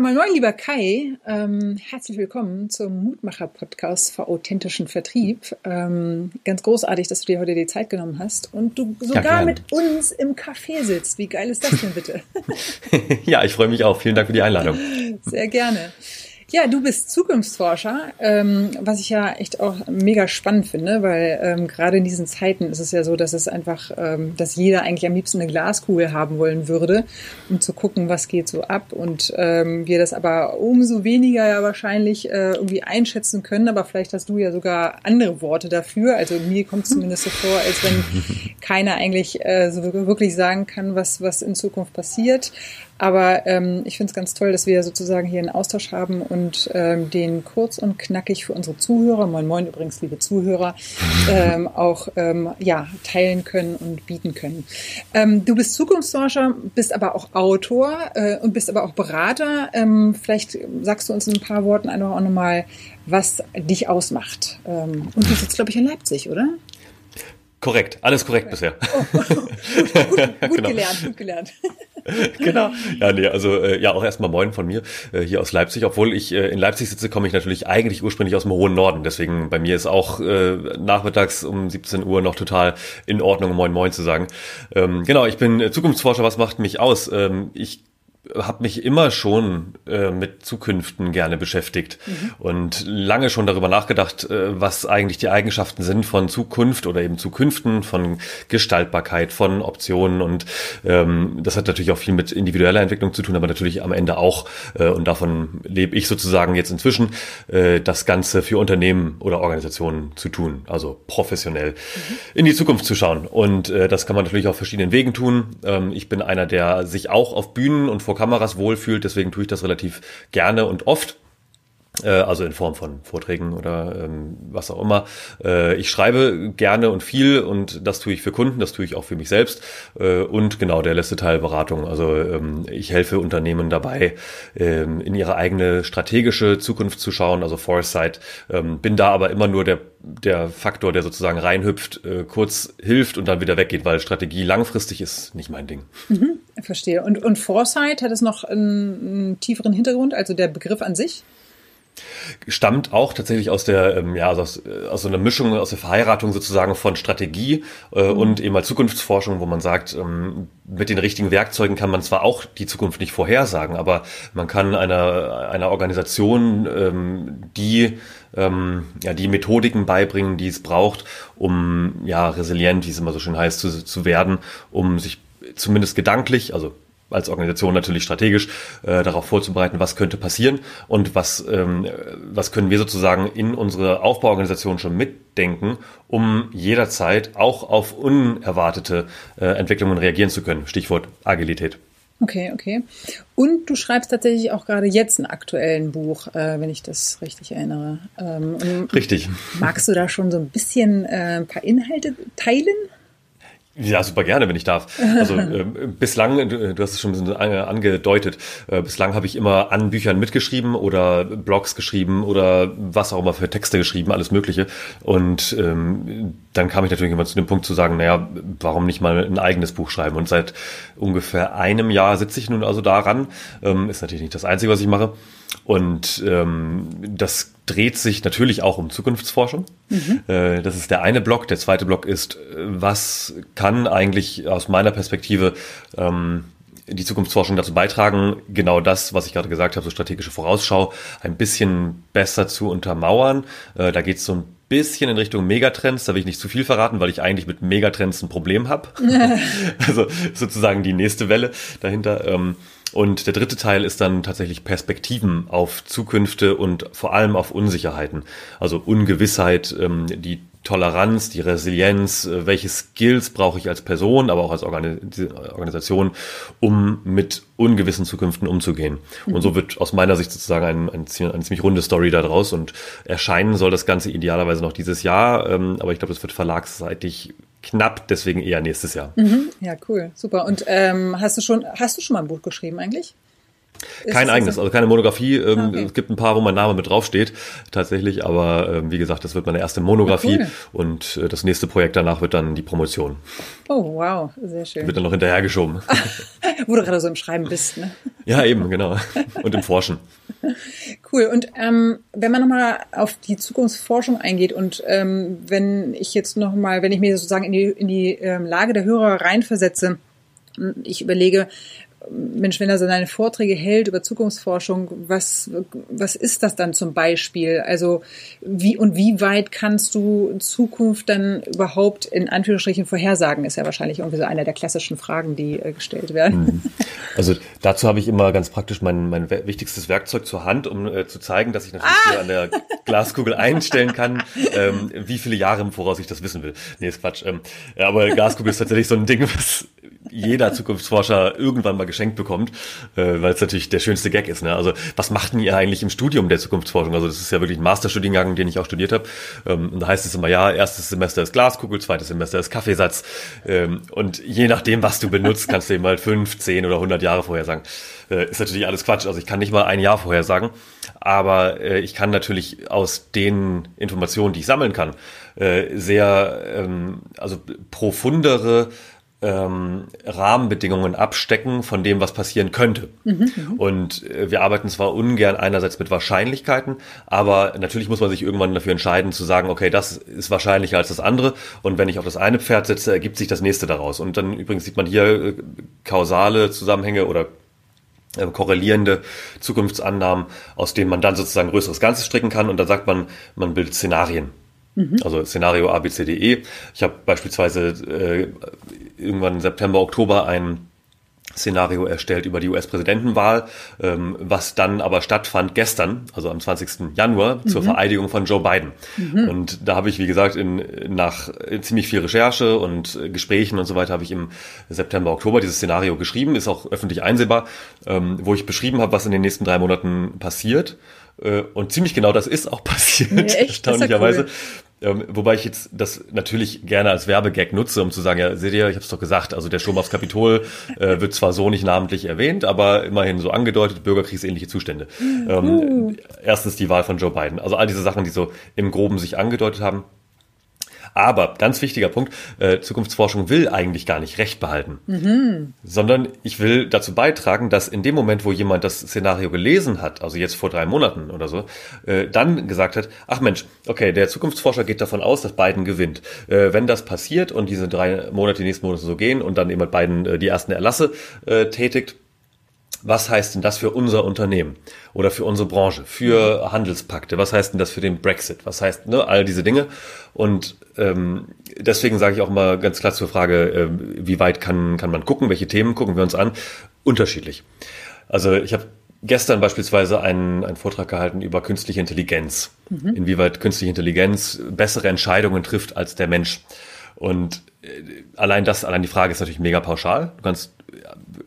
Mein moin, lieber Kai. Ähm, herzlich willkommen zum Mutmacher-Podcast für authentischen Vertrieb. Ähm, ganz großartig, dass du dir heute die Zeit genommen hast und du sogar ja, mit uns im Café sitzt. Wie geil ist das denn bitte? ja, ich freue mich auch. Vielen Dank für die Einladung. Sehr gerne. Ja, du bist Zukunftsforscher, ähm, was ich ja echt auch mega spannend finde, weil ähm, gerade in diesen Zeiten ist es ja so, dass es einfach, ähm, dass jeder eigentlich am liebsten eine Glaskugel haben wollen würde, um zu gucken, was geht so ab und ähm, wir das aber umso weniger ja wahrscheinlich äh, irgendwie einschätzen können, aber vielleicht hast du ja sogar andere Worte dafür. Also mir kommt es zumindest so vor, als wenn keiner eigentlich äh, so wirklich sagen kann, was, was in Zukunft passiert. Aber ähm, ich finde es ganz toll, dass wir sozusagen hier einen Austausch haben und ähm, den kurz und knackig für unsere Zuhörer, moin moin übrigens, liebe Zuhörer, ähm, auch ähm, ja, teilen können und bieten können. Ähm, du bist Zukunftsforscher, bist aber auch Autor äh, und bist aber auch Berater. Ähm, vielleicht sagst du uns in ein paar Worten einfach auch nochmal, was dich ausmacht. Ähm, und du sitzt, glaube ich, in Leipzig, oder? Korrekt, alles korrekt bisher. Oh, gut, gut, gut genau. gelernt, gut gelernt. genau. Ja, nee, also äh, ja, auch erstmal moin von mir äh, hier aus Leipzig. Obwohl ich äh, in Leipzig sitze, komme ich natürlich eigentlich ursprünglich aus dem hohen Norden. Deswegen bei mir ist auch äh, nachmittags um 17 Uhr noch total in Ordnung, moin moin zu sagen. Ähm, genau, ich bin Zukunftsforscher. Was macht mich aus? Ähm, ich habe mich immer schon äh, mit Zukünften gerne beschäftigt mhm. und lange schon darüber nachgedacht, äh, was eigentlich die Eigenschaften sind von Zukunft oder eben Zukünften, von Gestaltbarkeit, von Optionen und ähm, das hat natürlich auch viel mit individueller Entwicklung zu tun, aber natürlich am Ende auch äh, und davon lebe ich sozusagen jetzt inzwischen, äh, das Ganze für Unternehmen oder Organisationen zu tun, also professionell mhm. in die Zukunft zu schauen und äh, das kann man natürlich auf verschiedenen Wegen tun. Ähm, ich bin einer, der sich auch auf Bühnen und vor Kameras wohlfühlt, deswegen tue ich das relativ gerne und oft also in Form von Vorträgen oder ähm, was auch immer. Äh, ich schreibe gerne und viel und das tue ich für Kunden, das tue ich auch für mich selbst. Äh, und genau der letzte Teil Beratung. Also ähm, ich helfe Unternehmen dabei, ähm, in ihre eigene strategische Zukunft zu schauen, also Foresight. Ähm, bin da aber immer nur der, der Faktor, der sozusagen reinhüpft, äh, kurz hilft und dann wieder weggeht, weil Strategie langfristig ist nicht mein Ding. Mhm, verstehe. Und, und Foresight hat es noch einen, einen tieferen Hintergrund, also der Begriff an sich? Stammt auch tatsächlich aus der, ähm, ja, also aus, äh, aus so einer Mischung, aus der Verheiratung sozusagen von Strategie äh, mhm. und eben mal Zukunftsforschung, wo man sagt, ähm, mit den richtigen Werkzeugen kann man zwar auch die Zukunft nicht vorhersagen, aber man kann einer, einer Organisation ähm, die ähm, ja, die Methodiken beibringen, die es braucht, um ja resilient, wie es immer so schön heißt, zu, zu werden, um sich zumindest gedanklich, also als Organisation natürlich strategisch äh, darauf vorzubereiten, was könnte passieren und was, ähm, was können wir sozusagen in unsere Aufbauorganisation schon mitdenken, um jederzeit auch auf unerwartete äh, Entwicklungen reagieren zu können. Stichwort Agilität. Okay, okay. Und du schreibst tatsächlich auch gerade jetzt ein aktuellen Buch, äh, wenn ich das richtig erinnere. Ähm, richtig. Magst du da schon so ein bisschen äh, ein paar Inhalte teilen? Ja, super gerne, wenn ich darf. Also äh, bislang, du, du, hast es schon ein bisschen angedeutet, äh, bislang habe ich immer an Büchern mitgeschrieben oder Blogs geschrieben oder was auch immer für Texte geschrieben, alles Mögliche. Und ähm, dann kam ich natürlich immer zu dem Punkt zu sagen, naja, warum nicht mal ein eigenes Buch schreiben? Und seit ungefähr einem Jahr sitze ich nun also daran. Ähm, ist natürlich nicht das Einzige, was ich mache. Und ähm, das dreht sich natürlich auch um Zukunftsforschung. Mhm. Äh, das ist der eine Block. Der zweite Block ist, was kann eigentlich aus meiner Perspektive ähm, die Zukunftsforschung dazu beitragen, genau das, was ich gerade gesagt habe, so strategische Vorausschau, ein bisschen besser zu untermauern. Äh, da geht es so ein bisschen in Richtung Megatrends, da will ich nicht zu viel verraten, weil ich eigentlich mit Megatrends ein Problem habe. also sozusagen die nächste Welle dahinter. Ähm, und der dritte Teil ist dann tatsächlich Perspektiven auf Zukünfte und vor allem auf Unsicherheiten. Also Ungewissheit, ähm, die Toleranz, die Resilienz, äh, welche Skills brauche ich als Person, aber auch als Organisation, um mit ungewissen Zukünften umzugehen. Mhm. Und so wird aus meiner Sicht sozusagen ein, ein, eine ziemlich runde Story daraus und erscheinen soll das Ganze idealerweise noch dieses Jahr, ähm, aber ich glaube, es wird verlagsseitig knapp, deswegen eher nächstes Jahr. Mhm. Ja, cool, super. Und ähm, hast du schon, hast du schon mal ein Buch geschrieben eigentlich? Kein eigenes, also keine Monografie. Ähm, okay. Es gibt ein paar, wo mein Name mit draufsteht, tatsächlich. Aber ähm, wie gesagt, das wird meine erste Monografie. Ja, cool. Und äh, das nächste Projekt danach wird dann die Promotion. Oh, wow, sehr schön. Wird dann noch hinterhergeschoben. wo du gerade so im Schreiben bist, ne? Ja, eben, genau. Und im Forschen. Cool. Und ähm, wenn man nochmal auf die Zukunftsforschung eingeht und ähm, wenn ich jetzt nochmal, wenn ich mir sozusagen in die, in die ähm, Lage der Hörer reinversetze, ich überlege, Mensch, wenn er so seine Vorträge hält über Zukunftsforschung, was, was ist das dann zum Beispiel? Also wie und wie weit kannst du Zukunft dann überhaupt in Anführungsstrichen vorhersagen? Ist ja wahrscheinlich irgendwie so einer der klassischen Fragen, die äh, gestellt werden. Mhm. Also dazu habe ich immer ganz praktisch mein, mein wichtigstes Werkzeug zur Hand, um äh, zu zeigen, dass ich natürlich ah! hier an der Glaskugel einstellen kann, ähm, wie viele Jahre im Voraus ich das wissen will. Nee, ist Quatsch. Ähm, aber Glaskugel ist tatsächlich so ein Ding, was jeder Zukunftsforscher irgendwann mal geschenkt bekommt, äh, weil es natürlich der schönste Gag ist. Ne? Also was macht denn ihr eigentlich im Studium der Zukunftsforschung? Also das ist ja wirklich ein Masterstudiengang, den ich auch studiert habe. Ähm, und da heißt es immer, ja, erstes Semester ist Glaskugel, zweites Semester ist Kaffeesatz. Ähm, und je nachdem, was du benutzt, kannst du eben halt fünf, zehn oder hundert Jahre vorher sagen. Äh, ist natürlich alles Quatsch. Also ich kann nicht mal ein Jahr vorher sagen. Aber äh, ich kann natürlich aus den Informationen, die ich sammeln kann, äh, sehr, ähm, also profundere ähm, Rahmenbedingungen abstecken von dem, was passieren könnte. Mhm, mhm, und äh, wir arbeiten zwar ungern einerseits mit Wahrscheinlichkeiten, aber natürlich muss man sich irgendwann dafür entscheiden zu sagen, okay, das ist wahrscheinlicher als das andere und wenn ich auf das eine Pferd setze, ergibt sich das nächste daraus. Und dann übrigens sieht man hier äh, kausale Zusammenhänge oder äh, korrelierende Zukunftsannahmen, aus denen man dann sozusagen größeres Ganzes stricken kann und dann sagt man, man bildet Szenarien. Mhm. Also Szenario A, B, C, D, E. Ich habe beispielsweise äh, irgendwann im September, Oktober ein Szenario erstellt über die US-Präsidentenwahl, ähm, was dann aber stattfand gestern, also am 20. Januar, mhm. zur Vereidigung von Joe Biden. Mhm. Und da habe ich, wie gesagt, in, nach ziemlich viel Recherche und Gesprächen und so weiter, habe ich im September, Oktober dieses Szenario geschrieben, ist auch öffentlich einsehbar, ähm, wo ich beschrieben habe, was in den nächsten drei Monaten passiert. Äh, und ziemlich genau das ist auch passiert, nee, erstaunlicherweise. Cool. Ähm, wobei ich jetzt das natürlich gerne als Werbegag nutze, um zu sagen, ja, seht ihr, ich habe es doch gesagt, also der Sturm aufs Kapitol äh, wird zwar so nicht namentlich erwähnt, aber immerhin so angedeutet, bürgerkriegsähnliche Zustände. Ähm, erstens die Wahl von Joe Biden. Also all diese Sachen, die so im Groben sich angedeutet haben. Aber ganz wichtiger Punkt, äh, Zukunftsforschung will eigentlich gar nicht Recht behalten, mhm. sondern ich will dazu beitragen, dass in dem Moment, wo jemand das Szenario gelesen hat, also jetzt vor drei Monaten oder so, äh, dann gesagt hat, ach Mensch, okay, der Zukunftsforscher geht davon aus, dass Biden gewinnt. Äh, wenn das passiert und diese drei Monate, die nächsten Monate so gehen und dann eben Biden äh, die ersten Erlasse äh, tätigt, was heißt denn das für unser Unternehmen oder für unsere Branche, für Handelspakte? Was heißt denn das für den Brexit? Was heißt ne, all diese Dinge? Und ähm, deswegen sage ich auch mal ganz klar zur Frage, äh, wie weit kann, kann man gucken, welche Themen gucken wir uns an? Unterschiedlich. Also ich habe gestern beispielsweise einen, einen Vortrag gehalten über künstliche Intelligenz. Mhm. Inwieweit künstliche Intelligenz bessere Entscheidungen trifft als der Mensch. Und äh, allein das, allein die Frage ist natürlich mega pauschal. Du kannst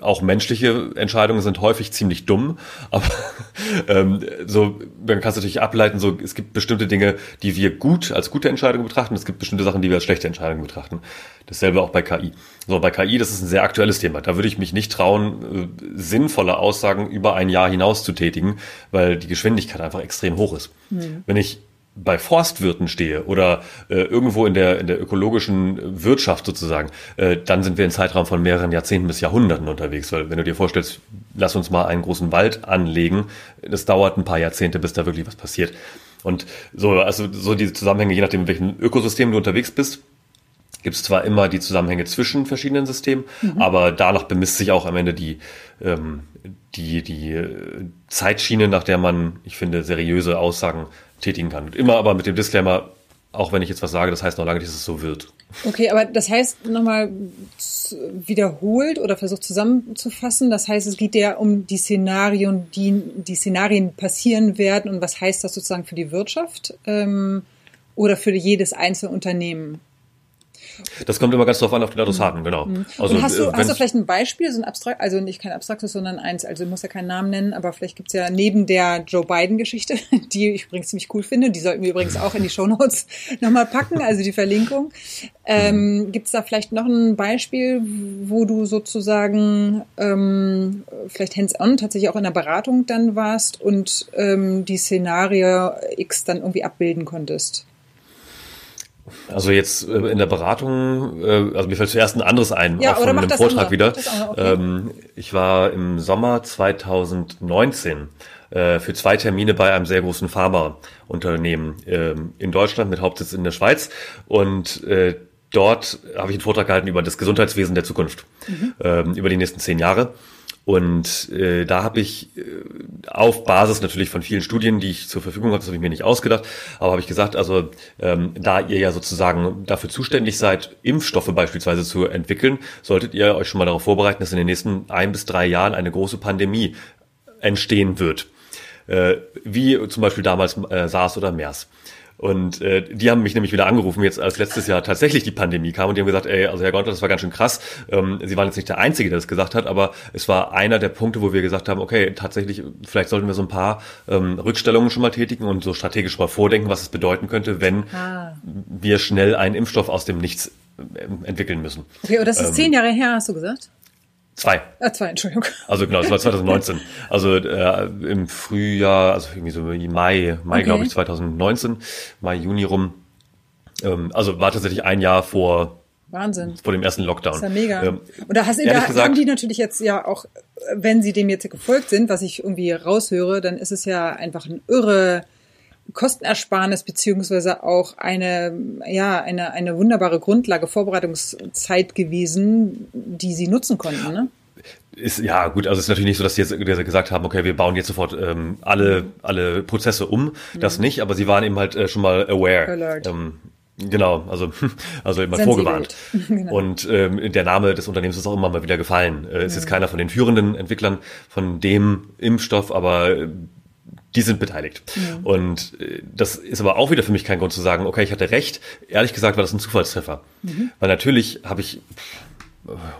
auch menschliche Entscheidungen sind häufig ziemlich dumm, aber ähm, so man kann es natürlich ableiten, so es gibt bestimmte Dinge, die wir gut als gute Entscheidungen betrachten, es gibt bestimmte Sachen, die wir als schlechte Entscheidungen betrachten. Dasselbe auch bei KI. So bei KI, das ist ein sehr aktuelles Thema. Da würde ich mich nicht trauen, äh, sinnvolle Aussagen über ein Jahr hinaus zu tätigen, weil die Geschwindigkeit einfach extrem hoch ist. Mhm. Wenn ich bei Forstwirten stehe oder äh, irgendwo in der, in der ökologischen Wirtschaft sozusagen, äh, dann sind wir in Zeitraum von mehreren Jahrzehnten bis Jahrhunderten unterwegs. Weil wenn du dir vorstellst, lass uns mal einen großen Wald anlegen, das dauert ein paar Jahrzehnte, bis da wirklich was passiert. Und so, also so diese Zusammenhänge, je nachdem, in welchem Ökosystem du unterwegs bist, gibt es zwar immer die Zusammenhänge zwischen verschiedenen Systemen, mhm. aber danach bemisst sich auch am Ende die, ähm, die, die Zeitschiene, nach der man, ich finde, seriöse Aussagen tätigen kann. Immer aber mit dem Disclaimer, auch wenn ich jetzt was sage, das heißt noch lange nicht, dass es so wird. Okay, aber das heißt nochmal wiederholt oder versucht zusammenzufassen. Das heißt, es geht ja um die Szenarien, die die Szenarien passieren werden und was heißt das sozusagen für die Wirtschaft? Ähm, oder für jedes einzelne Unternehmen? Das kommt immer ganz drauf an auf den Adressaten, mhm. genau. Mhm. Also, hast, du, äh, hast du vielleicht ein Beispiel, so ein abstrakt, also nicht kein abstraktes, sondern eins, also muss ja keinen Namen nennen, aber vielleicht gibt's ja neben der Joe Biden-Geschichte, die ich übrigens ziemlich cool finde, die sollten wir übrigens auch in die Shownotes nochmal packen, also die Verlinkung. Ähm, gibt's da vielleicht noch ein Beispiel, wo du sozusagen ähm, vielleicht hands-on tatsächlich auch in der Beratung dann warst und ähm, die Szenario X dann irgendwie abbilden konntest? Also jetzt äh, in der Beratung, äh, also mir fällt zuerst ein anderes ein, ja, auch von einem Vortrag andere. wieder. Okay. Ähm, ich war im Sommer 2019 äh, für zwei Termine bei einem sehr großen Pharmaunternehmen ähm, in Deutschland mit Hauptsitz in der Schweiz und dort habe ich einen Vortrag gehalten über das Gesundheitswesen der Zukunft, mhm. ähm, über die nächsten zehn Jahre. Und äh, da habe ich äh, auf Basis natürlich von vielen Studien, die ich zur Verfügung habe, das habe ich mir nicht ausgedacht, aber habe ich gesagt, also ähm, da ihr ja sozusagen dafür zuständig seid, Impfstoffe beispielsweise zu entwickeln, solltet ihr euch schon mal darauf vorbereiten, dass in den nächsten ein bis drei Jahren eine große Pandemie entstehen wird. Äh, wie zum Beispiel damals äh, SARS oder MERS. Und äh, die haben mich nämlich wieder angerufen, jetzt als letztes Jahr tatsächlich die Pandemie kam und die haben gesagt, ey, also Herr Gonter, das war ganz schön krass. Ähm, Sie waren jetzt nicht der Einzige, der das gesagt hat, aber es war einer der Punkte, wo wir gesagt haben, okay, tatsächlich, vielleicht sollten wir so ein paar ähm, Rückstellungen schon mal tätigen und so strategisch mal vordenken, was es bedeuten könnte, wenn ah. wir schnell einen Impfstoff aus dem Nichts äh, entwickeln müssen. Okay, und das ist ähm, zehn Jahre her, hast du gesagt? Zwei. Ah, zwei, Entschuldigung. Also genau, das war 2019. Also äh, im Frühjahr, also irgendwie so Mai, Mai okay. glaube ich 2019, Mai, Juni rum. Ähm, also war tatsächlich ein Jahr vor Wahnsinn. Vor dem ersten Lockdown. Das ist ja mega. Ähm, und da, hast, da gesagt, haben die natürlich jetzt ja auch, wenn sie dem jetzt gefolgt sind, was ich irgendwie raushöre, dann ist es ja einfach ein irre Kostenersparnis beziehungsweise auch eine, ja, eine, eine wunderbare Grundlage, Vorbereitungszeit gewesen, die sie nutzen konnten, ne? Ist, ja, gut, also es ist natürlich nicht so, dass sie jetzt gesagt haben, okay, wir bauen jetzt sofort ähm, alle, alle Prozesse um. Das mhm. nicht, aber sie waren eben halt äh, schon mal aware. Alert. Ähm, Genau, also, also immer vorgewarnt. genau. Und ähm, der Name des Unternehmens ist auch immer mal wieder gefallen. Äh, ist ja. jetzt keiner von den führenden Entwicklern von dem Impfstoff, aber äh, die sind beteiligt. Ja. Und äh, das ist aber auch wieder für mich kein Grund zu sagen, okay, ich hatte recht. Ehrlich gesagt war das ein Zufallstreffer. Mhm. Weil natürlich habe ich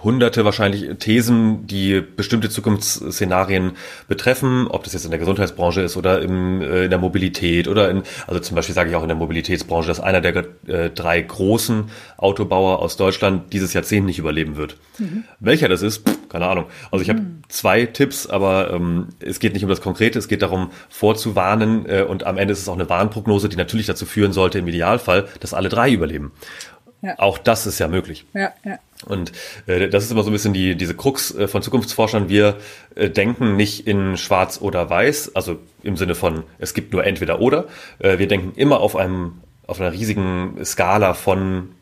hunderte wahrscheinlich Thesen, die bestimmte Zukunftsszenarien betreffen, ob das jetzt in der Gesundheitsbranche ist oder im, äh, in der Mobilität oder in, also zum Beispiel sage ich auch in der Mobilitätsbranche, dass einer der äh, drei großen Autobauer aus Deutschland dieses Jahrzehnt nicht überleben wird. Mhm. Welcher das ist, pff, keine Ahnung. Also ich habe mhm. zwei Tipps, aber ähm, es geht nicht um das Konkrete, es geht darum vorzuwarnen äh, und am Ende ist es auch eine Warnprognose, die natürlich dazu führen sollte, im Idealfall, dass alle drei überleben. Ja. Auch das ist ja möglich. Ja, ja. Und äh, das ist immer so ein bisschen die, diese Krux äh, von Zukunftsforschern. Wir äh, denken nicht in Schwarz oder Weiß, also im Sinne von es gibt nur entweder oder. Äh, wir denken immer auf einem auf einer riesigen Skala von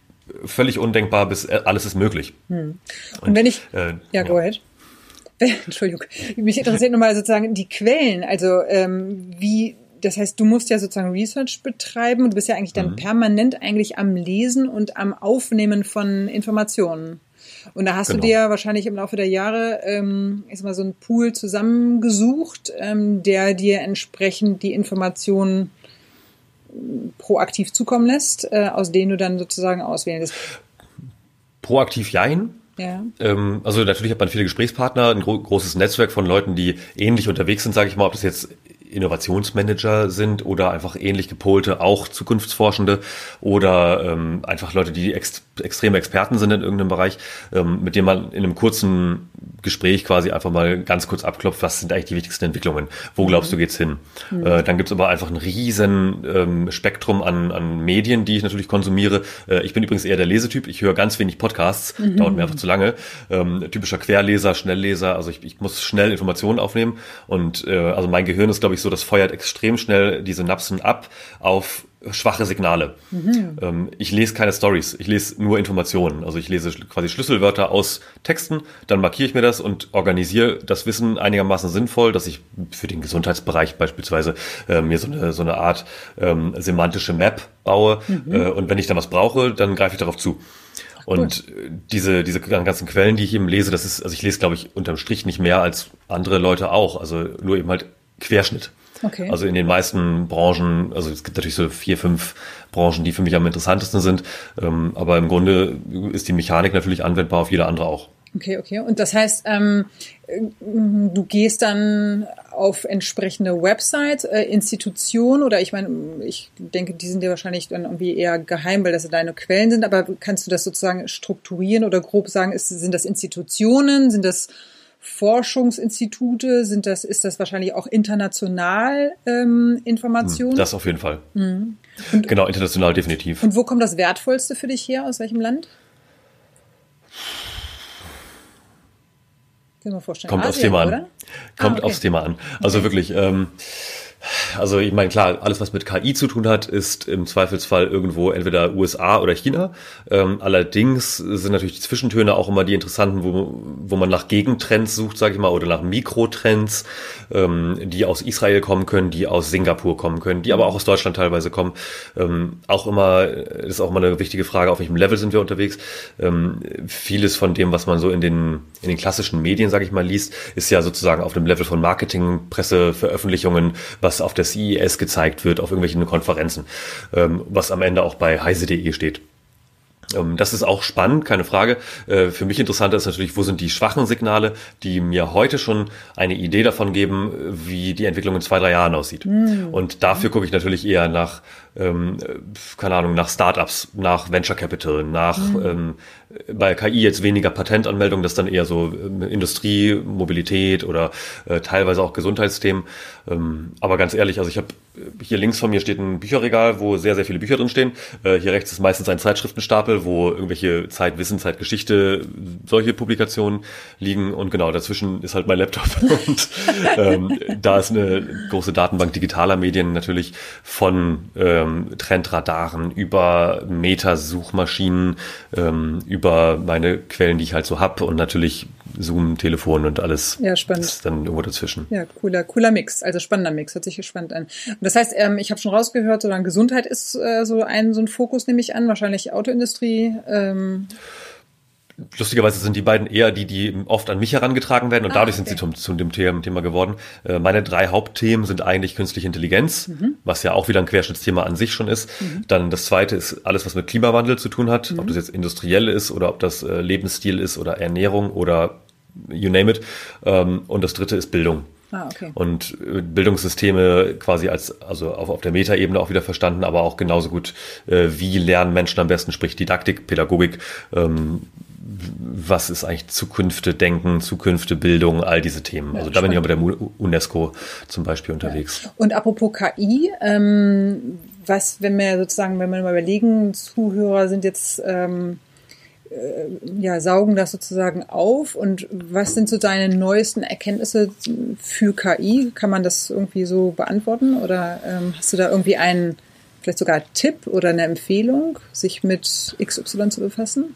völlig undenkbar bis äh, alles ist möglich. Hm. Und, Und, wenn ich äh, ja, go ahead. Entschuldigung, mich interessiert nochmal sozusagen die Quellen, also ähm, wie das heißt, du musst ja sozusagen Research betreiben. Du bist ja eigentlich dann mhm. permanent eigentlich am Lesen und am Aufnehmen von Informationen. Und da hast genau. du dir wahrscheinlich im Laufe der Jahre ähm, ist mal so ein Pool zusammengesucht, ähm, der dir entsprechend die Informationen proaktiv zukommen lässt, äh, aus denen du dann sozusagen auswählen lässt. Proaktiv jein. Ja. Ähm, also natürlich hat man viele Gesprächspartner, ein gro großes Netzwerk von Leuten, die ähnlich unterwegs sind, sage ich mal, ob das jetzt Innovationsmanager sind oder einfach ähnlich gepolte, auch Zukunftsforschende oder ähm, einfach Leute, die ex extreme Experten sind in irgendeinem Bereich, ähm, mit denen man in einem kurzen Gespräch quasi einfach mal ganz kurz abklopft, was sind eigentlich die wichtigsten Entwicklungen, wo glaubst du geht's hin? Mhm. Äh, dann gibt's aber einfach ein riesen ähm, Spektrum an, an Medien, die ich natürlich konsumiere. Äh, ich bin übrigens eher der Lesetyp, ich höre ganz wenig Podcasts, mhm. dauert mir einfach zu lange. Ähm, typischer Querleser, Schnellleser, also ich, ich muss schnell Informationen aufnehmen und äh, also mein Gehirn ist, glaube ich, so, das feuert extrem schnell die Synapsen ab auf schwache Signale. Mhm. Ähm, ich lese keine Stories, ich lese nur Informationen. Also ich lese quasi Schlüsselwörter aus Texten, dann markiere ich mir das und organisiere das Wissen einigermaßen sinnvoll, dass ich für den Gesundheitsbereich beispielsweise äh, mir so eine, so eine Art ähm, semantische Map baue. Mhm. Äh, und wenn ich dann was brauche, dann greife ich darauf zu. Und cool. diese, diese ganzen Quellen, die ich eben lese, das ist, also ich lese, glaube ich, unterm Strich nicht mehr als andere Leute auch. Also nur eben halt Querschnitt. Okay. Also in den meisten Branchen, also es gibt natürlich so vier, fünf Branchen, die für mich am interessantesten sind, ähm, aber im Grunde ist die Mechanik natürlich anwendbar auf jede andere auch. Okay, okay. Und das heißt, ähm, du gehst dann auf entsprechende Websites, äh, Institutionen oder ich meine, ich denke, die sind ja wahrscheinlich dann irgendwie eher geheim, weil das deine Quellen sind, aber kannst du das sozusagen strukturieren oder grob sagen, ist, sind das Institutionen, sind das Forschungsinstitute, sind das, ist das wahrscheinlich auch international ähm, Informationen? Das auf jeden Fall. Mhm. Und, genau, international definitiv. Und wo kommt das Wertvollste für dich her? Aus welchem Land? Kann man vorstellen. Kommt Asien, aufs Thema an. Oder? Kommt ah, okay. aufs Thema an. Also okay. wirklich, ähm, also ich meine, klar, alles, was mit KI zu tun hat, ist im Zweifelsfall irgendwo entweder USA oder China. Ähm, allerdings sind natürlich die Zwischentöne auch immer die interessanten, wo, wo man nach Gegentrends sucht, sage ich mal, oder nach Mikrotrends, ähm, die aus Israel kommen können, die aus Singapur kommen können, die aber auch aus Deutschland teilweise kommen. Ähm, auch immer, das ist auch immer eine wichtige Frage, auf welchem Level sind wir unterwegs. Ähm, vieles von dem, was man so in den, in den klassischen Medien, sage ich mal, liest, ist ja sozusagen auf dem Level von Marketing, Presse, Veröffentlichungen, was auf der CES gezeigt wird, auf irgendwelchen Konferenzen, ähm, was am Ende auch bei heise.de steht. Ähm, das ist auch spannend, keine Frage. Äh, für mich interessanter ist natürlich, wo sind die schwachen Signale, die mir heute schon eine Idee davon geben, wie die Entwicklung in zwei, drei Jahren aussieht. Mhm. Und dafür gucke ich natürlich eher nach, ähm, keine Ahnung, nach Startups, nach Venture Capital, nach mhm. ähm, bei KI jetzt weniger Patentanmeldungen, das dann eher so äh, Industrie, Mobilität oder äh, teilweise auch Gesundheitsthemen. Ähm, aber ganz ehrlich, also ich habe äh, hier links von mir steht ein Bücherregal, wo sehr, sehr viele Bücher drin stehen. Äh, hier rechts ist meistens ein Zeitschriftenstapel, wo irgendwelche Zeitwissen, Zeitgeschichte, solche Publikationen liegen. Und genau, dazwischen ist halt mein Laptop. Und ähm, da ist eine große Datenbank digitaler Medien natürlich von ähm, Trendradaren über Metasuchmaschinen, ähm, über meine Quellen, die ich halt so hab und natürlich Zoom, Telefon und alles. Ja, spannend. Ist dann irgendwo dazwischen. Ja, cooler, cooler Mix, also spannender Mix, hört sich gespannt an. Und das heißt, ähm, ich habe schon rausgehört, so dann Gesundheit ist äh, so ein so ein Fokus, nehme ich an, wahrscheinlich Autoindustrie. Ähm. Lustigerweise sind die beiden eher die, die oft an mich herangetragen werden und ah, dadurch okay. sind sie zum, zu dem Thema geworden. Äh, meine drei Hauptthemen sind eigentlich künstliche Intelligenz, mhm. was ja auch wieder ein Querschnittsthema an sich schon ist. Mhm. Dann das zweite ist alles, was mit Klimawandel zu tun hat, mhm. ob das jetzt industriell ist oder ob das äh, Lebensstil ist oder Ernährung oder you name it. Ähm, und das dritte ist Bildung. Ah, okay. Und äh, Bildungssysteme quasi als, also auf, auf der Metaebene auch wieder verstanden, aber auch genauso gut, äh, wie lernen Menschen am besten, sprich Didaktik, Pädagogik, ähm, was ist eigentlich Zukünfte denken, Zukünfte Bildung, all diese Themen. Ja, also da bin ich auch mit der UNESCO zum Beispiel unterwegs. Ja. Und apropos KI, ähm, was, wenn wir sozusagen, wenn wir mal überlegen, Zuhörer sind jetzt ähm, äh, ja, saugen das sozusagen auf und was sind so deine neuesten Erkenntnisse für KI? Kann man das irgendwie so beantworten oder ähm, hast du da irgendwie einen, vielleicht sogar Tipp oder eine Empfehlung, sich mit XY zu befassen?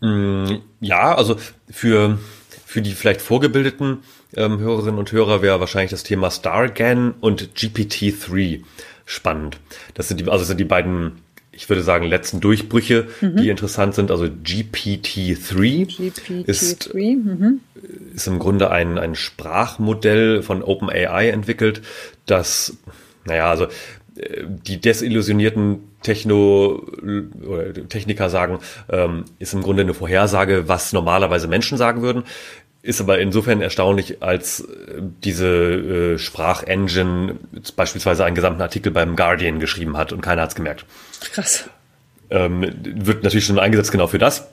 Mm, ja, also für, für die vielleicht vorgebildeten ähm, Hörerinnen und Hörer wäre wahrscheinlich das Thema StarGAN und GPT-3 spannend. Das sind die, also sind die beiden, ich würde sagen, letzten Durchbrüche, mhm. die interessant sind. Also GPT-3 GPT ist, mhm. ist im Grunde ein, ein Sprachmodell von OpenAI entwickelt, das, naja, also die desillusionierten Techno oder Techniker sagen, ähm, ist im Grunde eine Vorhersage, was normalerweise Menschen sagen würden. Ist aber insofern erstaunlich, als äh, diese äh, Sprachengine beispielsweise einen gesamten Artikel beim Guardian geschrieben hat und keiner hat's gemerkt. Krass. Ähm, wird natürlich schon eingesetzt genau für das.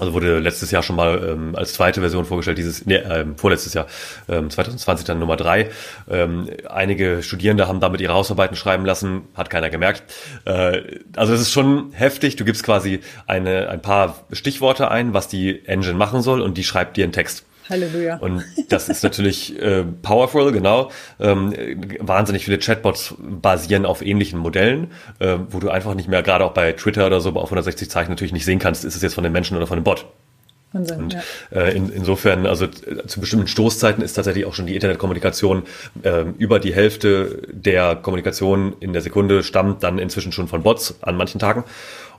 Also wurde letztes Jahr schon mal ähm, als zweite Version vorgestellt, dieses, nee, ähm, vorletztes Jahr, ähm, 2020 dann Nummer drei. Ähm, einige Studierende haben damit ihre Hausarbeiten schreiben lassen, hat keiner gemerkt. Äh, also es ist schon heftig. Du gibst quasi eine, ein paar Stichworte ein, was die Engine machen soll und die schreibt dir einen Text. Halleluja. Und das ist natürlich äh, powerful, genau. Ähm, wahnsinnig viele Chatbots basieren auf ähnlichen Modellen, äh, wo du einfach nicht mehr, gerade auch bei Twitter oder so, auf 160 Zeichen natürlich nicht sehen kannst, ist es jetzt von den Menschen oder von dem Bot. Wahnsinn, und ja. äh, in, insofern, also äh, zu bestimmten Stoßzeiten ist tatsächlich auch schon die Internetkommunikation äh, über die Hälfte der Kommunikation in der Sekunde stammt dann inzwischen schon von Bots an manchen Tagen.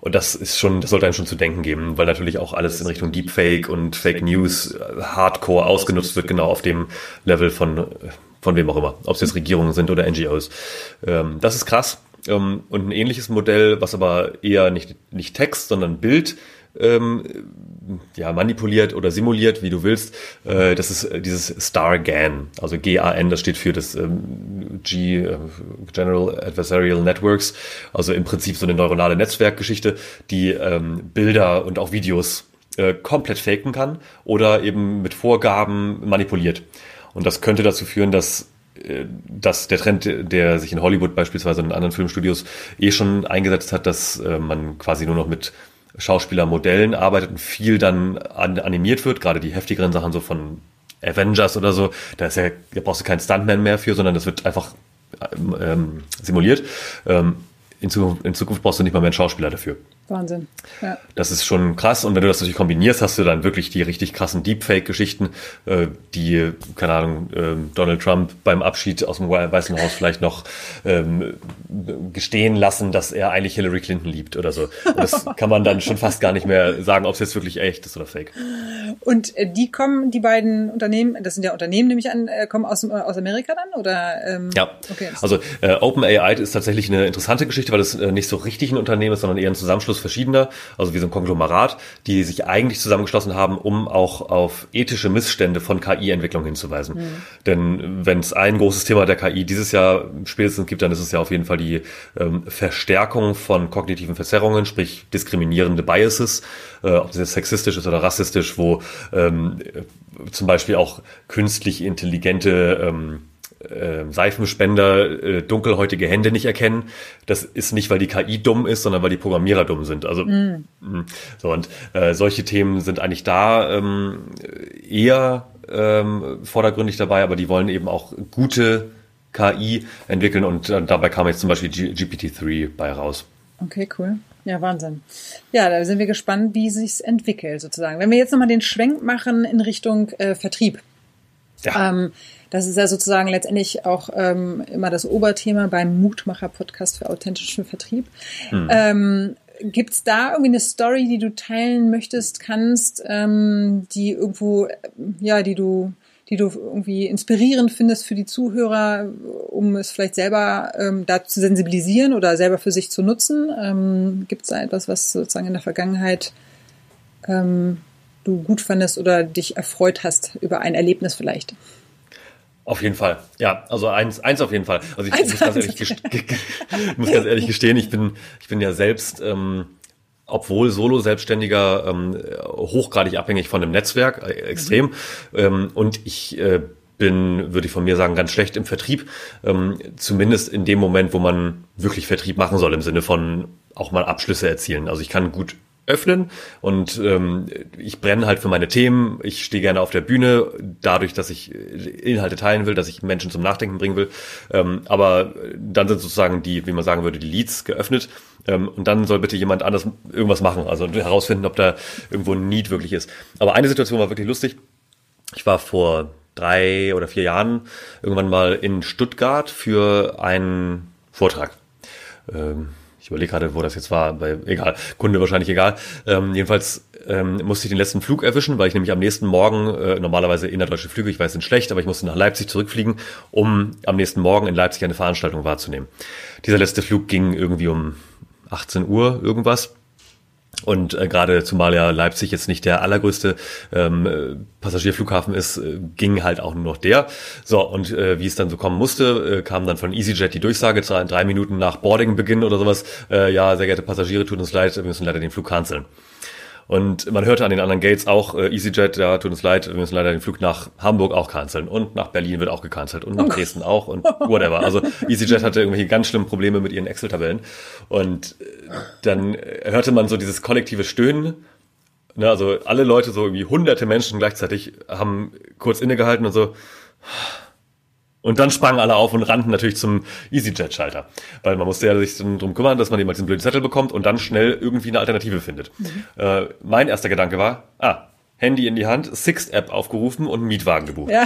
Und das ist schon, das sollte einem schon zu denken geben, weil natürlich auch alles in Richtung Deepfake und Fake News äh, Hardcore ausgenutzt wird, genau auf dem Level von, von wem auch immer, ob es jetzt Regierungen sind oder NGOs. Ähm, das ist krass. Ähm, und ein ähnliches Modell, was aber eher nicht, nicht Text, sondern Bild ähm, ja, manipuliert oder simuliert, wie du willst. Äh, das ist dieses StarGAN, also GAN, das steht für das ähm, G äh, General Adversarial Networks, also im Prinzip so eine neuronale Netzwerkgeschichte, die ähm, Bilder und auch Videos äh, komplett faken kann oder eben mit Vorgaben manipuliert. Und das könnte dazu führen, dass äh, dass der Trend, der sich in Hollywood beispielsweise und in anderen Filmstudios eh schon eingesetzt hat, dass äh, man quasi nur noch mit Schauspielermodellen arbeitet und viel dann an, animiert wird, gerade die heftigeren Sachen so von Avengers oder so, da ist ja, da brauchst du keinen Stuntman mehr für, sondern das wird einfach ähm, simuliert. Ähm, in Zukunft, in Zukunft brauchst du nicht mal mehr einen Schauspieler dafür. Wahnsinn. Ja. Das ist schon krass. Und wenn du das natürlich kombinierst, hast du dann wirklich die richtig krassen Deepfake-Geschichten, äh, die, keine Ahnung, äh, Donald Trump beim Abschied aus dem Weißen Haus vielleicht noch ähm, gestehen lassen, dass er eigentlich Hillary Clinton liebt oder so. Und das kann man dann schon fast gar nicht mehr sagen, ob es jetzt wirklich echt ist oder fake. Und äh, die kommen, die beiden Unternehmen, das sind ja Unternehmen, nehme ich an, äh, kommen aus, aus Amerika dann? Oder, ähm, ja, okay. also äh, OpenAI ist tatsächlich eine interessante Geschichte, weil es nicht so richtig ein Unternehmen ist, sondern eher ein Zusammenschluss verschiedener, also wie so ein Konglomerat, die sich eigentlich zusammengeschlossen haben, um auch auf ethische Missstände von KI-Entwicklung hinzuweisen. Mhm. Denn wenn es ein großes Thema der KI dieses Jahr spätestens gibt, dann ist es ja auf jeden Fall die ähm, Verstärkung von kognitiven Verzerrungen, sprich diskriminierende Biases, äh, ob das jetzt sexistisch ist oder rassistisch, wo ähm, zum Beispiel auch künstlich intelligente ähm, äh, Seifenspender äh, dunkelhäutige Hände nicht erkennen. Das ist nicht, weil die KI dumm ist, sondern weil die Programmierer dumm sind. Also mm. so und äh, solche Themen sind eigentlich da ähm, eher ähm, vordergründig dabei, aber die wollen eben auch gute KI entwickeln und äh, dabei kam jetzt zum Beispiel GPT-3 bei raus. Okay, cool. Ja, Wahnsinn. Ja, da sind wir gespannt, wie sich's entwickelt sozusagen. Wenn wir jetzt nochmal den Schwenk machen in Richtung äh, Vertrieb. Ja. Ähm, das ist ja sozusagen letztendlich auch ähm, immer das Oberthema beim Mutmacher-Podcast für authentischen Vertrieb. Hm. Ähm, Gibt es da irgendwie eine Story, die du teilen möchtest, kannst, ähm, die irgendwo, ja, die du, die du irgendwie inspirierend findest für die Zuhörer, um es vielleicht selber ähm, da zu sensibilisieren oder selber für sich zu nutzen? Ähm, Gibt es da etwas, was sozusagen in der Vergangenheit ähm, du gut fandest oder dich erfreut hast über ein Erlebnis vielleicht? Auf jeden Fall. Ja, also eins, eins auf jeden Fall. Also ich eins, muss, ganz ehrlich, muss ganz ehrlich gestehen, ich bin, ich bin ja selbst, ähm, obwohl Solo-Selbstständiger, ähm, hochgradig abhängig von dem Netzwerk, äh, extrem. Mhm. Ähm, und ich äh, bin, würde ich von mir sagen, ganz schlecht im Vertrieb. Ähm, zumindest in dem Moment, wo man wirklich Vertrieb machen soll, im Sinne von auch mal Abschlüsse erzielen. Also ich kann gut öffnen und ähm, ich brenne halt für meine Themen. Ich stehe gerne auf der Bühne, dadurch, dass ich Inhalte teilen will, dass ich Menschen zum Nachdenken bringen will. Ähm, aber dann sind sozusagen die, wie man sagen würde, die Leads geöffnet ähm, und dann soll bitte jemand anders irgendwas machen, also herausfinden, ob da irgendwo ein Need wirklich ist. Aber eine Situation war wirklich lustig. Ich war vor drei oder vier Jahren irgendwann mal in Stuttgart für einen Vortrag. Ähm, ich überlege gerade, wo das jetzt war, weil egal, Kunde wahrscheinlich egal. Ähm, jedenfalls ähm, musste ich den letzten Flug erwischen, weil ich nämlich am nächsten Morgen, äh, normalerweise innerdeutsche Flüge, ich weiß, sind schlecht, aber ich musste nach Leipzig zurückfliegen, um am nächsten Morgen in Leipzig eine Veranstaltung wahrzunehmen. Dieser letzte Flug ging irgendwie um 18 Uhr irgendwas. Und äh, gerade zumal ja Leipzig jetzt nicht der allergrößte ähm, Passagierflughafen ist, äh, ging halt auch nur noch der. So, und äh, wie es dann so kommen musste, äh, kam dann von EasyJet die Durchsage, drei, drei Minuten nach Boardingbeginn oder sowas, äh, ja, sehr geehrte Passagiere, tut uns leid, wir müssen leider den Flug canceln. Und man hörte an den anderen Gates auch, äh, EasyJet, ja, tut uns leid, wir müssen leider den Flug nach Hamburg auch canceln und nach Berlin wird auch gecancelt und nach oh Dresden auch und whatever. Also EasyJet hatte irgendwelche ganz schlimmen Probleme mit ihren Excel-Tabellen. Und äh, dann hörte man so dieses kollektive Stöhnen. Ne, also alle Leute, so irgendwie hunderte Menschen gleichzeitig, haben kurz innegehalten und so und dann sprangen alle auf und rannten natürlich zum EasyJet-Schalter. Weil man musste ja sich drum kümmern, dass man jemals diesen blöden Zettel bekommt und dann schnell irgendwie eine Alternative findet. Mhm. Äh, mein erster Gedanke war, ah, Handy in die Hand, Sixt-App aufgerufen und einen Mietwagen gebucht. Ja.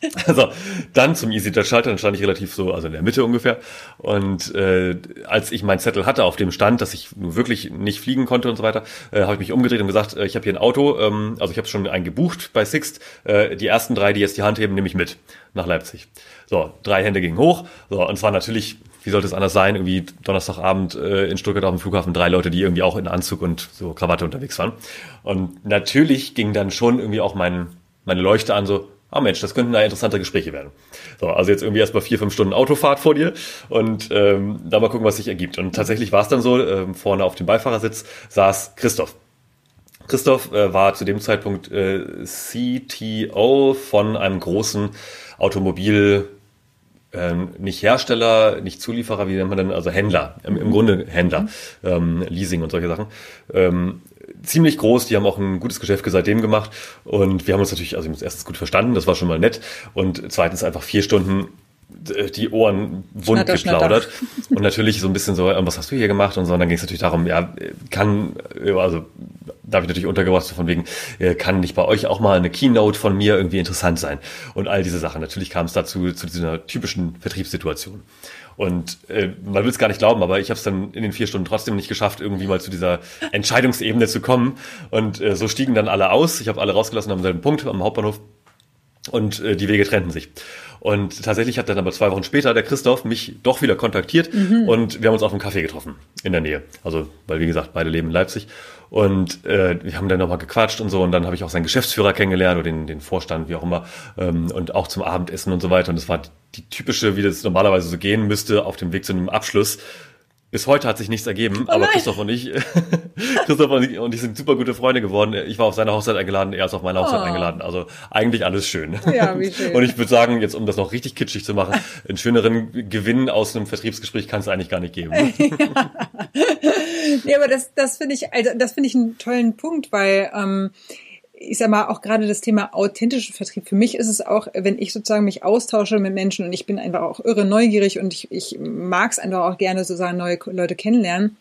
Also dann zum EasyJet-Schalter, dann stand ich relativ so, also in der Mitte ungefähr. Und äh, als ich meinen Zettel hatte, auf dem stand, dass ich nur wirklich nicht fliegen konnte und so weiter, äh, habe ich mich umgedreht und gesagt, äh, ich habe hier ein Auto, ähm, also ich habe schon einen gebucht bei Sixt. Äh, die ersten drei, die jetzt die Hand heben, nehme ich mit nach Leipzig. So, drei Hände gingen hoch. So, und zwar natürlich, wie sollte es anders sein, irgendwie Donnerstagabend äh, in Stuttgart auf dem Flughafen drei Leute, die irgendwie auch in Anzug und so Krawatte unterwegs waren. Und natürlich ging dann schon irgendwie auch mein, meine Leuchte an, so, ah Mensch, das könnten da interessante Gespräche werden. So, also jetzt irgendwie erstmal vier, fünf Stunden Autofahrt vor dir und ähm, da mal gucken, was sich ergibt. Und tatsächlich war es dann so, ähm, vorne auf dem Beifahrersitz saß Christoph. Christoph äh, war zu dem Zeitpunkt äh, CTO von einem großen Automobil ähm, nicht Hersteller, nicht Zulieferer, wie nennt man denn, also Händler, im, im Grunde Händler, ähm, Leasing und solche Sachen. Ähm, ziemlich groß, die haben auch ein gutes Geschäft seitdem gemacht. Und wir haben uns natürlich, also wir haben uns erstens gut verstanden, das war schon mal nett. Und zweitens einfach vier Stunden die Ohren wund schnatter, geplaudert schnatter. und natürlich so ein bisschen so, ähm, was hast du hier gemacht und so und dann ging es natürlich darum, ja, kann, also da habe ich natürlich untergebracht, so von wegen, äh, kann nicht bei euch auch mal eine Keynote von mir irgendwie interessant sein und all diese Sachen. Natürlich kam es dazu zu dieser typischen Vertriebssituation. Und äh, man will es gar nicht glauben, aber ich habe es dann in den vier Stunden trotzdem nicht geschafft, irgendwie mal zu dieser Entscheidungsebene zu kommen. Und äh, so stiegen dann alle aus. Ich habe alle rausgelassen am selben Punkt am Hauptbahnhof und äh, die Wege trennten sich. Und tatsächlich hat dann aber zwei Wochen später der Christoph mich doch wieder kontaktiert mhm. und wir haben uns auf einem Café getroffen in der Nähe. Also, weil wie gesagt, beide leben in Leipzig. Und äh, wir haben dann nochmal gequatscht und so. Und dann habe ich auch seinen Geschäftsführer kennengelernt oder den, den Vorstand, wie auch immer. Ähm, und auch zum Abendessen und so weiter. Und das war die typische, wie das normalerweise so gehen müsste, auf dem Weg zu einem Abschluss. Bis heute hat sich nichts ergeben, oh aber Christoph und ich, Christoph und ich, und ich sind super gute Freunde geworden. Ich war auf seine Hochzeit eingeladen, er ist auf meine Hochzeit oh. eingeladen. Also eigentlich alles schön. Ja, wie schön. Und ich würde sagen, jetzt um das noch richtig kitschig zu machen, einen schöneren Gewinn aus einem Vertriebsgespräch kann es eigentlich gar nicht geben. ja. Nee, aber das, das finde ich, also das finde ich einen tollen Punkt, weil ähm, ich sag mal, auch gerade das Thema authentischer Vertrieb. Für mich ist es auch, wenn ich sozusagen mich austausche mit Menschen und ich bin einfach auch irre neugierig und ich, ich mag es einfach auch gerne sozusagen neue Leute kennenlernen.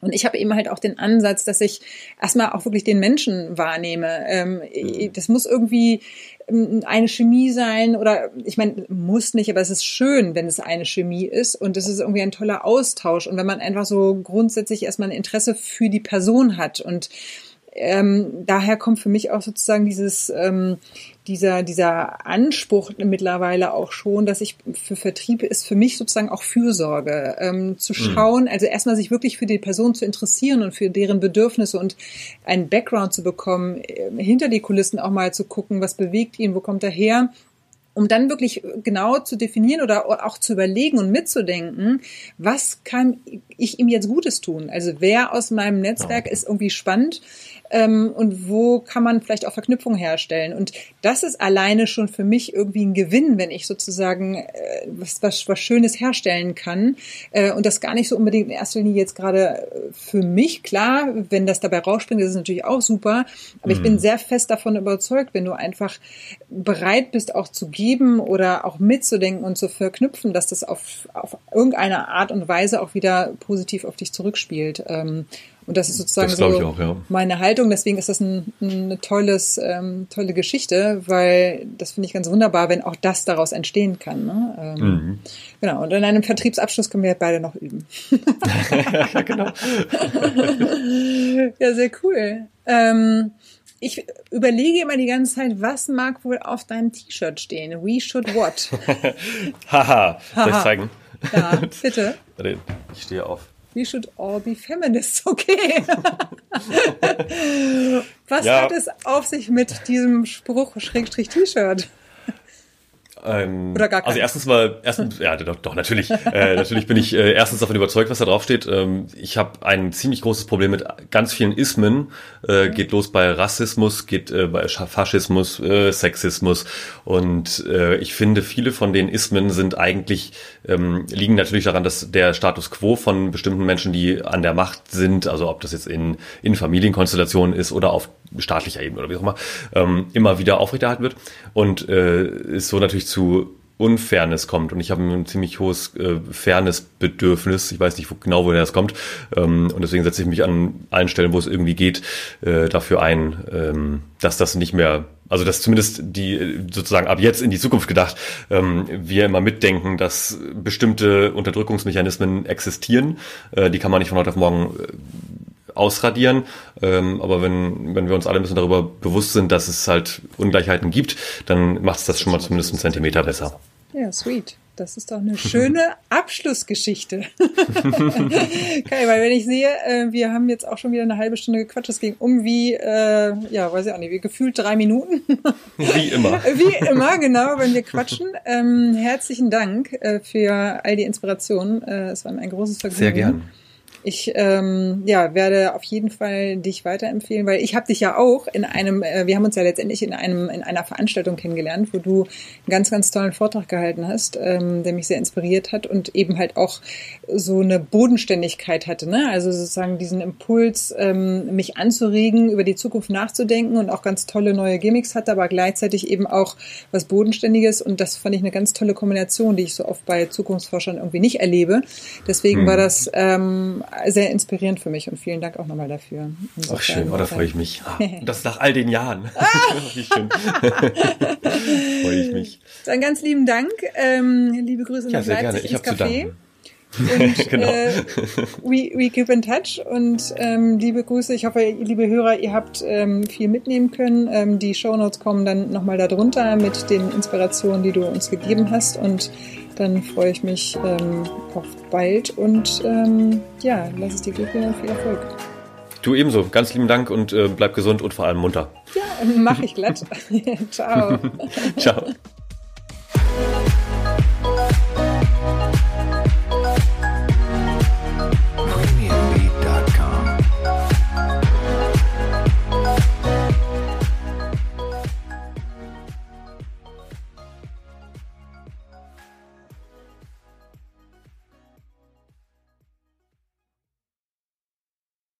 Und ich habe eben halt auch den Ansatz, dass ich erstmal auch wirklich den Menschen wahrnehme. Ähm, mhm. das muss irgendwie ähm, eine Chemie sein oder ich meine, muss nicht, aber es ist schön, wenn es eine Chemie ist und es ist irgendwie ein toller Austausch und wenn man einfach so grundsätzlich erstmal ein Interesse für die Person hat und ähm, daher kommt für mich auch sozusagen dieses, ähm, dieser, dieser Anspruch mittlerweile auch schon, dass ich für Vertrieb ist für mich sozusagen auch Fürsorge, ähm, zu mhm. schauen, also erstmal sich wirklich für die Person zu interessieren und für deren Bedürfnisse und einen Background zu bekommen, äh, hinter die Kulissen auch mal zu gucken, was bewegt ihn, wo kommt er her um dann wirklich genau zu definieren oder auch zu überlegen und mitzudenken, was kann ich ihm jetzt Gutes tun? Also wer aus meinem Netzwerk ist irgendwie spannend ähm, und wo kann man vielleicht auch Verknüpfungen herstellen? Und das ist alleine schon für mich irgendwie ein Gewinn, wenn ich sozusagen äh, was, was, was Schönes herstellen kann äh, und das gar nicht so unbedingt in erster Linie jetzt gerade äh, für mich. Klar, wenn das dabei rausspringt, ist es natürlich auch super, aber mhm. ich bin mhm. sehr fest davon überzeugt, wenn du einfach bereit bist, auch zu geben oder auch mitzudenken und zu verknüpfen, dass das auf, auf irgendeine Art und Weise auch wieder positiv auf dich zurückspielt. Ähm, und das ist sozusagen das so auch, ja. meine Haltung. Deswegen ist das ein, eine tolles, ähm, tolle Geschichte, weil das finde ich ganz wunderbar, wenn auch das daraus entstehen kann. Ne? Ähm, mhm. Genau. Und in einem Vertriebsabschluss können wir beide noch üben. ja, genau. ja, sehr cool. Ähm, ich überlege immer die ganze Zeit, was mag wohl auf deinem T-Shirt stehen? We should what? Haha. Soll ich zeigen? Ja, bitte. Ich stehe auf we should all be feminists. Okay. Was ja. hat es auf sich mit diesem Spruch Schrägstrich T-Shirt? Ähm, Oder gar. Also erstens mal, erstens, ja, doch, doch natürlich. äh, natürlich bin ich äh, erstens davon überzeugt, was da drauf steht. Ähm, ich habe ein ziemlich großes Problem mit ganz vielen Ismen. Äh, mhm. Geht los bei Rassismus, geht äh, bei Faschismus, äh, Sexismus. Und äh, ich finde, viele von den Ismen sind eigentlich, ähm, liegen natürlich daran, dass der Status quo von bestimmten Menschen, die an der Macht sind, also ob das jetzt in, in Familienkonstellationen ist oder auf staatlicher Ebene oder wie auch immer, ähm, immer wieder aufrechterhalten wird. Und äh, ist so natürlich zu Unfairness kommt. Und ich habe ein ziemlich hohes äh, Fairness-Bedürfnis. Ich weiß nicht wo, genau, woher das kommt. Ähm, und deswegen setze ich mich an allen Stellen, wo es irgendwie geht, äh, dafür ein, ähm, dass das nicht mehr, also dass zumindest die sozusagen ab jetzt in die Zukunft gedacht, ähm, wir immer mitdenken, dass bestimmte Unterdrückungsmechanismen existieren. Äh, die kann man nicht von heute auf morgen äh, ausradieren. Ähm, aber wenn, wenn wir uns alle ein bisschen darüber bewusst sind, dass es halt Ungleichheiten gibt, dann macht es das schon mal zumindest einen Zentimeter besser. Ja, sweet. Das ist doch eine schöne Abschlussgeschichte. okay, weil wenn ich sehe, äh, wir haben jetzt auch schon wieder eine halbe Stunde gequatscht, es ging um wie, äh, ja, weiß ich auch nicht, wie gefühlt drei Minuten. wie immer. Wie immer, genau, wenn wir quatschen. Ähm, herzlichen Dank äh, für all die Inspirationen. Äh, es war ein großes Vergnügen. Sehr gern. Ich ähm, ja, werde auf jeden Fall dich weiterempfehlen, weil ich habe dich ja auch in einem, äh, wir haben uns ja letztendlich in einem in einer Veranstaltung kennengelernt, wo du einen ganz, ganz tollen Vortrag gehalten hast, ähm, der mich sehr inspiriert hat und eben halt auch so eine Bodenständigkeit hatte, ne? Also sozusagen diesen Impuls, ähm, mich anzuregen, über die Zukunft nachzudenken und auch ganz tolle neue Gimmicks hatte, aber gleichzeitig eben auch was Bodenständiges und das fand ich eine ganz tolle Kombination, die ich so oft bei Zukunftsforschern irgendwie nicht erlebe. Deswegen hm. war das ähm, sehr inspirierend für mich und vielen Dank auch nochmal dafür. Insofern, Ach schön, oh, da freue ich mich. Ah, das nach all den Jahren. Ah. Wie schön. freue ich mich. Dann ganz lieben Dank. Ähm, liebe Grüße ja, nach sehr Leipzig gerne. Ich ins Café. Und genau. äh, we, we keep in touch und ähm, liebe Grüße. Ich hoffe, liebe Hörer, ihr habt ähm, viel mitnehmen können. Ähm, die Shownotes kommen dann nochmal darunter mit den Inspirationen, die du uns gegeben hast und dann freue ich mich ähm, auf bald und ähm, ja, lass es dir gut gehen und viel Erfolg. Du ebenso. Ganz lieben Dank und äh, bleib gesund und vor allem munter. Ja, mach ich glatt. Ciao. Ciao.